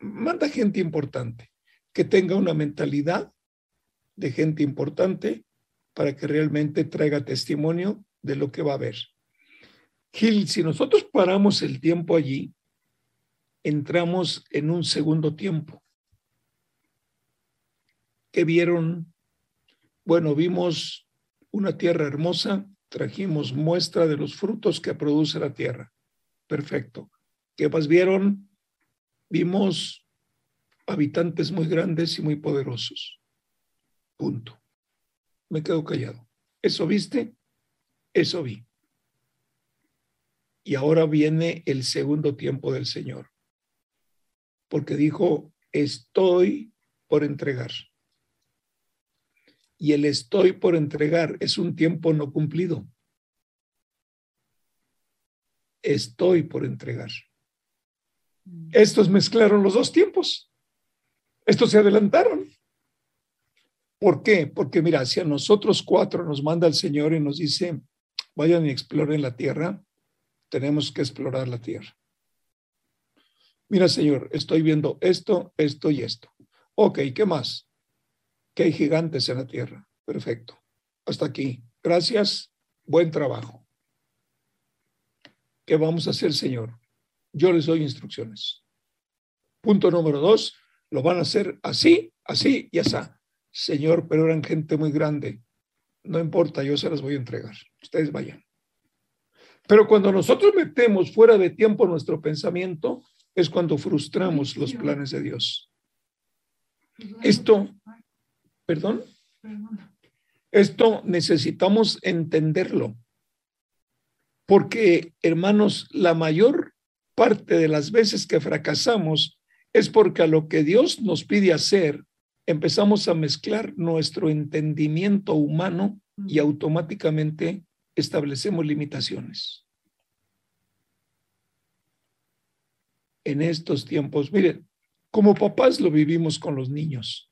manda gente importante que tenga una mentalidad de gente importante para que realmente traiga testimonio de lo que va a haber. Gil, si nosotros paramos el tiempo allí, entramos en un segundo tiempo. ¿Qué vieron? Bueno, vimos una tierra hermosa, trajimos muestra de los frutos que produce la tierra. Perfecto. ¿Qué más vieron? Vimos habitantes muy grandes y muy poderosos. Punto. Me quedo callado. ¿Eso viste? Eso vi. Y ahora viene el segundo tiempo del Señor. Porque dijo, estoy por entregar. Y el estoy por entregar es un tiempo no cumplido. Estoy por entregar. Estos mezclaron los dos tiempos. Estos se adelantaron. ¿Por qué? Porque mira, si a nosotros cuatro nos manda el Señor y nos dice, vayan y exploren la tierra, tenemos que explorar la tierra. Mira, Señor, estoy viendo esto, esto y esto. Ok, ¿qué más? Que hay gigantes en la tierra. Perfecto. Hasta aquí. gracias, buen trabajo. ¿Qué vamos a hacer, Señor? Yo les doy instrucciones. Punto número dos, lo van a hacer así, así y así. Señor, pero eran gente muy grande. No importa, yo se las voy a entregar. Ustedes vayan. Pero cuando nosotros metemos fuera de tiempo nuestro pensamiento, es cuando frustramos los planes de Dios. Esto, perdón, esto necesitamos entenderlo. Porque, hermanos, la mayor parte de las veces que fracasamos es porque a lo que Dios nos pide hacer, empezamos a mezclar nuestro entendimiento humano y automáticamente establecemos limitaciones. En estos tiempos, miren, como papás lo vivimos con los niños.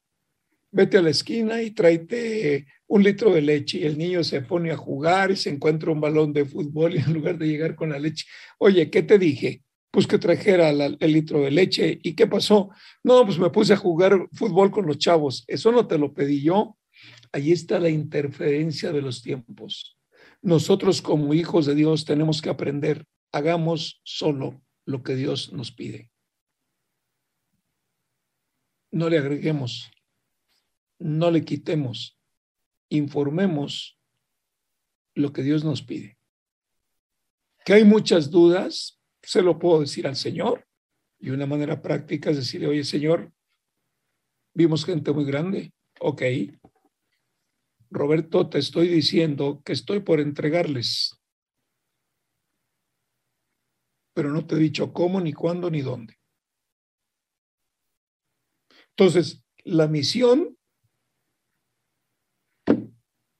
Vete a la esquina y tráete un litro de leche y el niño se pone a jugar y se encuentra un balón de fútbol y en lugar de llegar con la leche, oye, ¿qué te dije? Pues que trajera el litro de leche. ¿Y qué pasó? No, pues me puse a jugar fútbol con los chavos. Eso no te lo pedí yo. Ahí está la interferencia de los tiempos. Nosotros como hijos de Dios tenemos que aprender, hagamos solo lo que Dios nos pide. No le agreguemos, no le quitemos, informemos lo que Dios nos pide. Que hay muchas dudas, se lo puedo decir al Señor. Y una manera práctica es decirle, oye Señor, vimos gente muy grande, ok, Roberto, te estoy diciendo que estoy por entregarles, pero no te he dicho cómo, ni cuándo, ni dónde. Entonces, la misión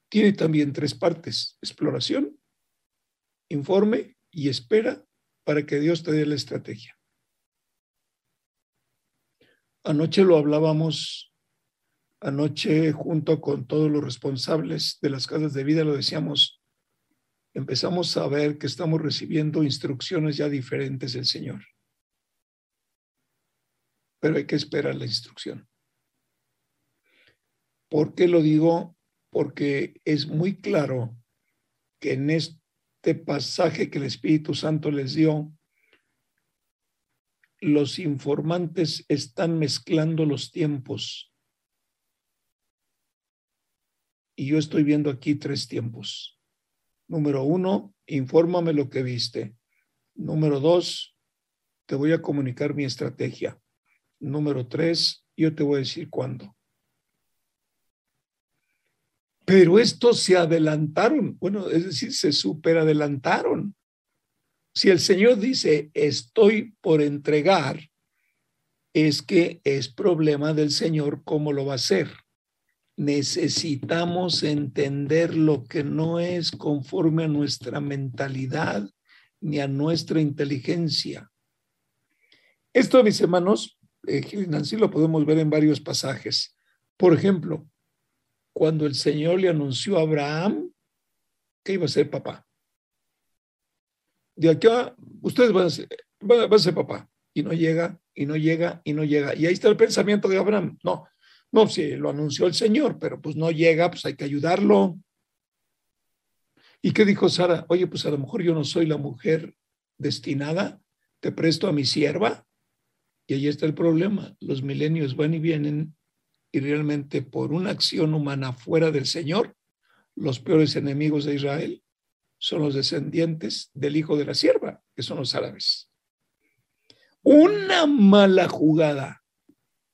tiene también tres partes, exploración, informe y espera para que Dios te dé la estrategia. Anoche lo hablábamos Anoche, junto con todos los responsables de las casas de vida, lo decíamos, empezamos a ver que estamos recibiendo instrucciones ya diferentes del Señor. Pero hay que esperar la instrucción. ¿Por qué lo digo? Porque es muy claro que en este pasaje que el Espíritu Santo les dio, los informantes están mezclando los tiempos y yo estoy viendo aquí tres tiempos. Número uno, infórmame lo que viste. Número dos, te voy a comunicar mi estrategia. Número tres, yo te voy a decir cuándo. Pero estos se adelantaron, bueno, es decir, se superadelantaron. Si el Señor dice, estoy por entregar, es que es problema del Señor cómo lo va a hacer necesitamos entender lo que no es conforme a nuestra mentalidad ni a nuestra inteligencia. Esto, mis hermanos, eh, Gil y Nancy, lo podemos ver en varios pasajes. Por ejemplo, cuando el Señor le anunció a Abraham que iba a ser papá. De acá, ustedes van a ser, van a ser papá. Y no llega, y no llega, y no llega. Y ahí está el pensamiento de Abraham. No, no, sí, lo anunció el Señor, pero pues no llega, pues hay que ayudarlo. ¿Y qué dijo Sara? Oye, pues a lo mejor yo no soy la mujer destinada, te presto a mi sierva. Y ahí está el problema. Los milenios van y vienen y realmente por una acción humana fuera del Señor, los peores enemigos de Israel son los descendientes del hijo de la sierva, que son los árabes. Una mala jugada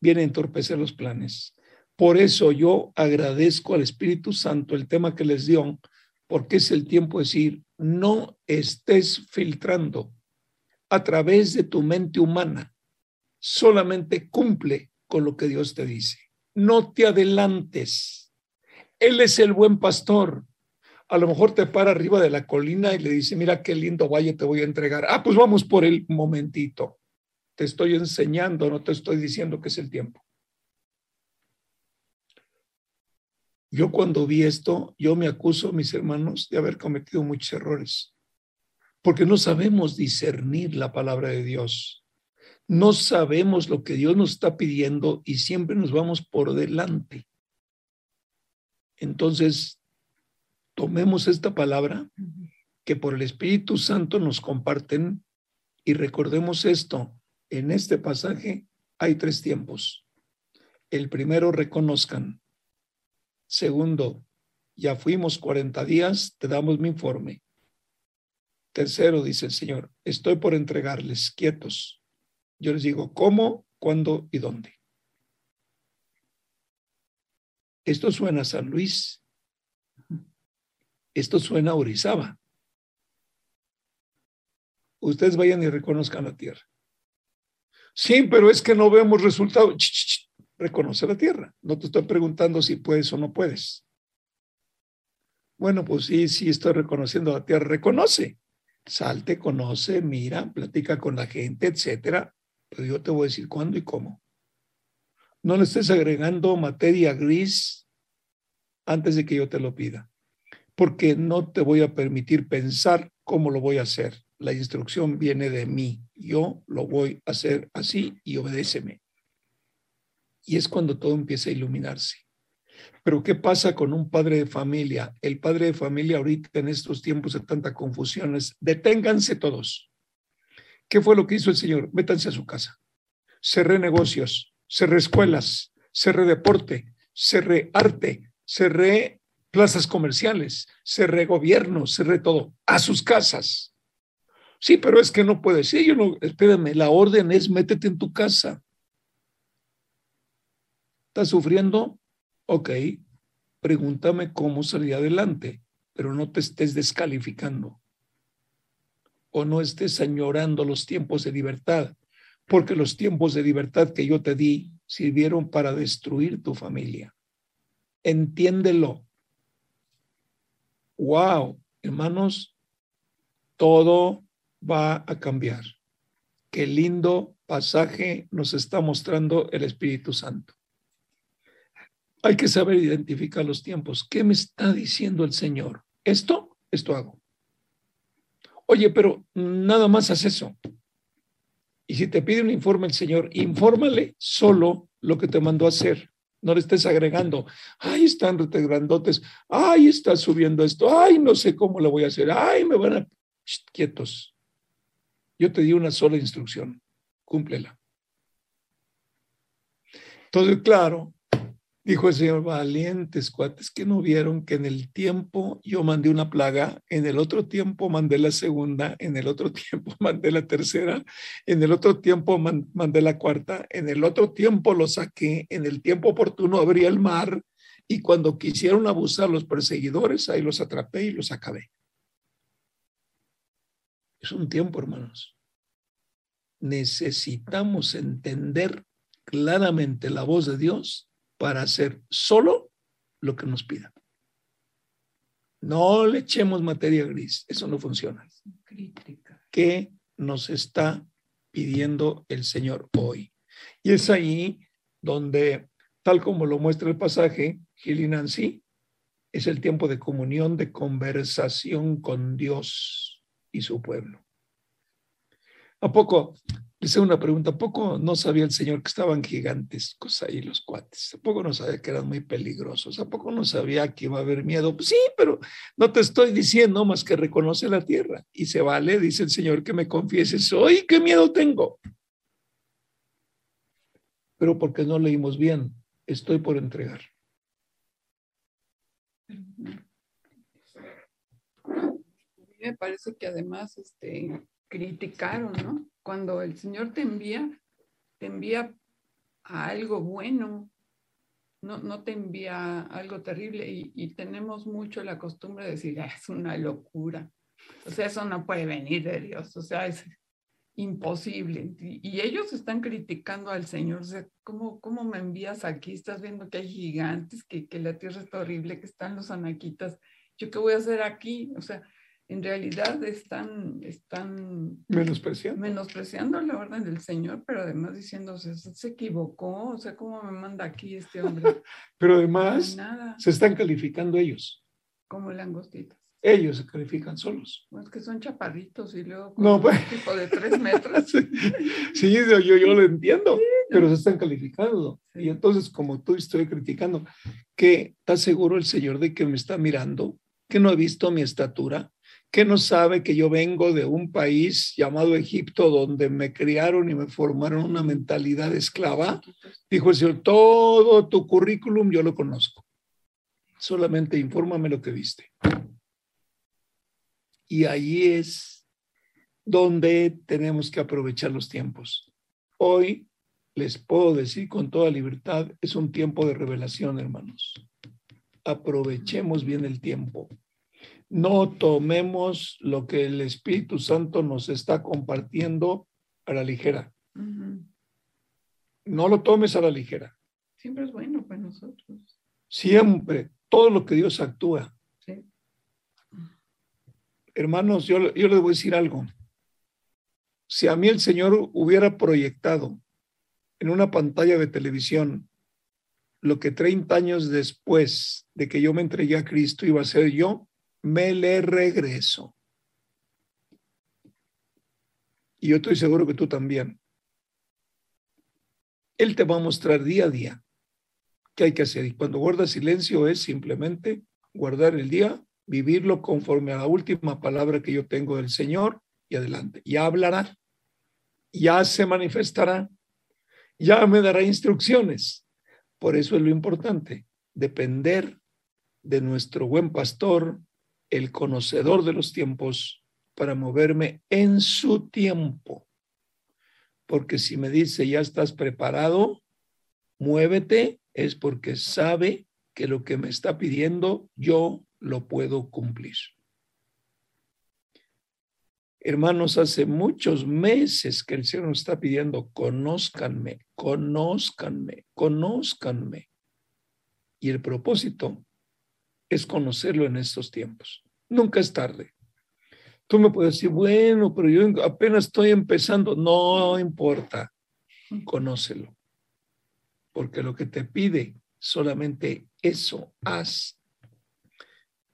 viene a entorpecer los planes. Por eso yo agradezco al Espíritu Santo el tema que les dio, porque es el tiempo de decir, no estés filtrando a través de tu mente humana, solamente cumple con lo que Dios te dice. No te adelantes. Él es el buen pastor. A lo mejor te para arriba de la colina y le dice, mira qué lindo valle te voy a entregar. Ah, pues vamos por el momentito. Te estoy enseñando, no te estoy diciendo que es el tiempo. Yo cuando vi esto, yo me acuso, mis hermanos, de haber cometido muchos errores, porque no sabemos discernir la palabra de Dios. No sabemos lo que Dios nos está pidiendo y siempre nos vamos por delante. Entonces, tomemos esta palabra que por el Espíritu Santo nos comparten y recordemos esto. En este pasaje hay tres tiempos. El primero, reconozcan. Segundo, ya fuimos 40 días, te damos mi informe. Tercero, dice el Señor, estoy por entregarles quietos. Yo les digo cómo, cuándo y dónde. Esto suena a San Luis. Esto suena a Orizaba. Ustedes vayan y reconozcan la tierra. Sí, pero es que no vemos resultados. Reconoce la tierra. No te estoy preguntando si puedes o no puedes. Bueno, pues sí, sí estoy reconociendo la tierra. Reconoce. Salte, conoce, mira, platica con la gente, etcétera. Pero yo te voy a decir cuándo y cómo. No le estés agregando materia gris antes de que yo te lo pida, porque no te voy a permitir pensar cómo lo voy a hacer. La instrucción viene de mí. Yo lo voy a hacer así y obedéceme. Y es cuando todo empieza a iluminarse. Pero ¿qué pasa con un padre de familia? El padre de familia ahorita en estos tiempos de tanta confusión es, deténganse todos. ¿Qué fue lo que hizo el Señor? Métanse a su casa. Cerré negocios, cerré escuelas, cerré deporte, cerré arte, cerré plazas comerciales, cerré gobierno, cerré todo, a sus casas. Sí, pero es que no puede ser. Yo no, espérame, la orden es métete en tu casa. ¿Estás sufriendo? Ok, pregúntame cómo salir adelante, pero no te estés descalificando o no estés añorando los tiempos de libertad, porque los tiempos de libertad que yo te di sirvieron para destruir tu familia. Entiéndelo. Wow, hermanos, todo va a cambiar. Qué lindo pasaje nos está mostrando el Espíritu Santo. Hay que saber identificar los tiempos. ¿Qué me está diciendo el Señor? Esto, esto hago. Oye, pero nada más haz eso. Y si te pide un informe el Señor, infórmale solo lo que te mandó a hacer. No le estés agregando, ay, están grandotes, ay, está subiendo esto, ay, no sé cómo lo voy a hacer, ay, me van a... Quietos. Yo te di una sola instrucción, cúmplela. Entonces, claro, dijo el Señor, valientes cuates que no vieron que en el tiempo yo mandé una plaga, en el otro tiempo mandé la segunda, en el otro tiempo mandé la tercera, en el otro tiempo man- mandé la cuarta, en el otro tiempo lo saqué, en el tiempo oportuno abrí el mar y cuando quisieron abusar los perseguidores, ahí los atrapé y los acabé. Es un tiempo, hermanos. Necesitamos entender claramente la voz de Dios para hacer solo lo que nos pida. No le echemos materia gris, eso no funciona. ¿Qué nos está pidiendo el Señor hoy? Y es ahí donde, tal como lo muestra el pasaje, Gil y Nancy, es el tiempo de comunión, de conversación con Dios y su pueblo. ¿A poco? Les hago una pregunta. ¿A poco no sabía el Señor que estaban gigantes pues ahí los cuates? ¿A poco no sabía que eran muy peligrosos? ¿A poco no sabía que iba a haber miedo? Pues sí, pero no te estoy diciendo más que reconoce la tierra. Y se vale, dice el Señor, que me confieses hoy qué miedo tengo. Pero porque no leímos bien, estoy por entregar. me parece que además este, criticaron, ¿no? Cuando el Señor te envía, te envía a algo bueno, no, no te envía a algo terrible y, y tenemos mucho la costumbre de decir, "Ah, es una locura, o sea, eso no puede venir de Dios, o sea, es imposible. Y, y ellos están criticando al Señor, o sea, ¿cómo, ¿cómo me envías aquí? Estás viendo que hay gigantes, que, que la tierra está horrible, que están los anaquitas, ¿yo qué voy a hacer aquí? O sea, en realidad están, están Menospreciando. menospreciando la orden del Señor, pero además diciéndose, se, equivocó, o sea, ¿cómo me manda aquí este hombre? Pero además se están calificando ellos. Como langostitas. Ellos se califican solos. Pues que son chaparritos y luego No, pues. un tipo de tres metros. Sí, yo, yo, yo lo entiendo, pero se están calificando. Y entonces, como tú estoy criticando, que está seguro el Señor de que me está mirando, ¿Que no ha visto mi estatura? ¿Que no sabe que yo vengo de un país llamado Egipto donde me criaron y me formaron una mentalidad esclava? Dijo el Señor, todo tu currículum yo lo conozco. Solamente infórmame lo que viste. Y ahí es donde tenemos que aprovechar los tiempos. Hoy les puedo decir con toda libertad, es un tiempo de revelación, hermanos. Aprovechemos bien el tiempo. No tomemos lo que el Espíritu Santo nos está compartiendo a la ligera. No lo tomes a la ligera. Siempre es bueno para nosotros. Siempre, todo lo que Dios actúa. Sí. Hermanos, yo, yo les voy a decir algo. Si a mí el Señor hubiera proyectado en una pantalla de televisión lo que 30 años después de que yo me entregué a Cristo iba a ser yo, me le regreso. Y yo estoy seguro que tú también. Él te va a mostrar día a día qué hay que hacer. Y cuando guarda silencio es simplemente guardar el día, vivirlo conforme a la última palabra que yo tengo del Señor y adelante. Ya hablará, ya se manifestará, ya me dará instrucciones. Por eso es lo importante, depender de nuestro buen pastor, el conocedor de los tiempos, para moverme en su tiempo. Porque si me dice, ya estás preparado, muévete, es porque sabe que lo que me está pidiendo yo lo puedo cumplir. Hermanos, hace muchos meses que el Señor nos está pidiendo, conózcanme, conózcanme, conózcanme. Y el propósito es conocerlo en estos tiempos. Nunca es tarde. Tú me puedes decir, bueno, pero yo apenas estoy empezando. No importa, conócelo. Porque lo que te pide, solamente eso haz.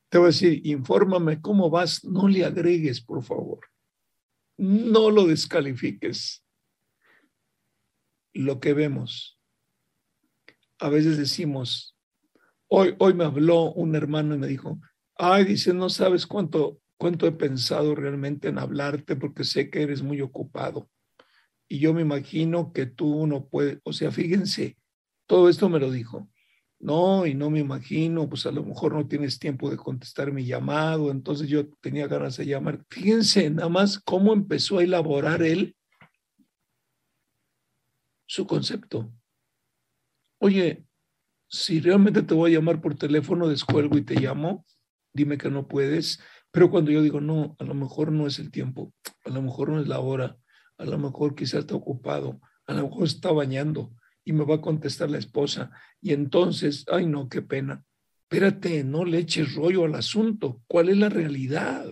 Te voy a decir, infórmame cómo vas, no le agregues, por favor. No lo descalifiques. Lo que vemos. A veces decimos, hoy, hoy me habló un hermano y me dijo, ay, dice, no sabes cuánto, cuánto he pensado realmente en hablarte porque sé que eres muy ocupado. Y yo me imagino que tú no puedes, o sea, fíjense, todo esto me lo dijo. No, y no me imagino, pues a lo mejor no tienes tiempo de contestar mi llamado, entonces yo tenía ganas de llamar. Fíjense nada más cómo empezó a elaborar él su concepto. Oye, si realmente te voy a llamar por teléfono, descuelgo y te llamo, dime que no puedes, pero cuando yo digo, no, a lo mejor no es el tiempo, a lo mejor no es la hora, a lo mejor quizás está ocupado, a lo mejor está bañando y me va a contestar la esposa. Y entonces, ay no, qué pena. Espérate, no le eches rollo al asunto. ¿Cuál es la realidad?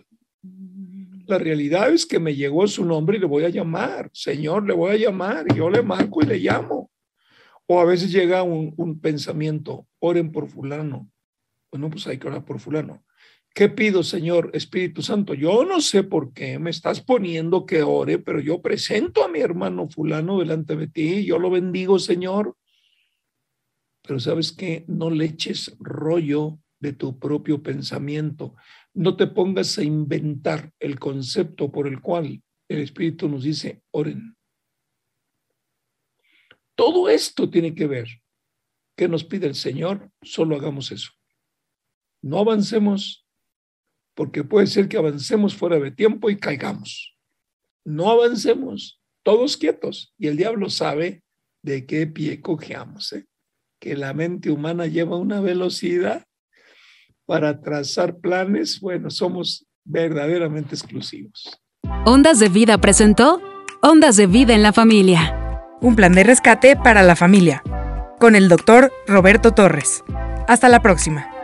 La realidad es que me llegó su nombre y le voy a llamar. Señor, le voy a llamar. Yo le marco y le llamo. O a veces llega un, pensamiento, oren por fulano. Bueno, pues hay que orar por fulano. ¿Qué pido, Señor Espíritu Santo? Yo no sé por qué me estás poniendo que ore, pero yo presento a mi hermano fulano delante de ti, yo lo bendigo, Señor. Pero sabes que no le eches rollo de tu propio pensamiento. No te pongas a inventar el concepto por el cual el Espíritu nos dice, oren. Todo esto tiene que ver. ¿Qué nos pide el Señor? Solo hagamos eso. No avancemos porque puede ser que avancemos fuera de tiempo y caigamos. No avancemos, todos quietos. Y el diablo sabe de qué pie cojeamos, ¿eh? que la mente humana lleva una velocidad para trazar planes. Bueno, somos verdaderamente exclusivos. Ondas de Vida presentó Ondas de Vida en la Familia. Un plan de rescate para la familia. Con el doctor Roberto Torres. Hasta la próxima.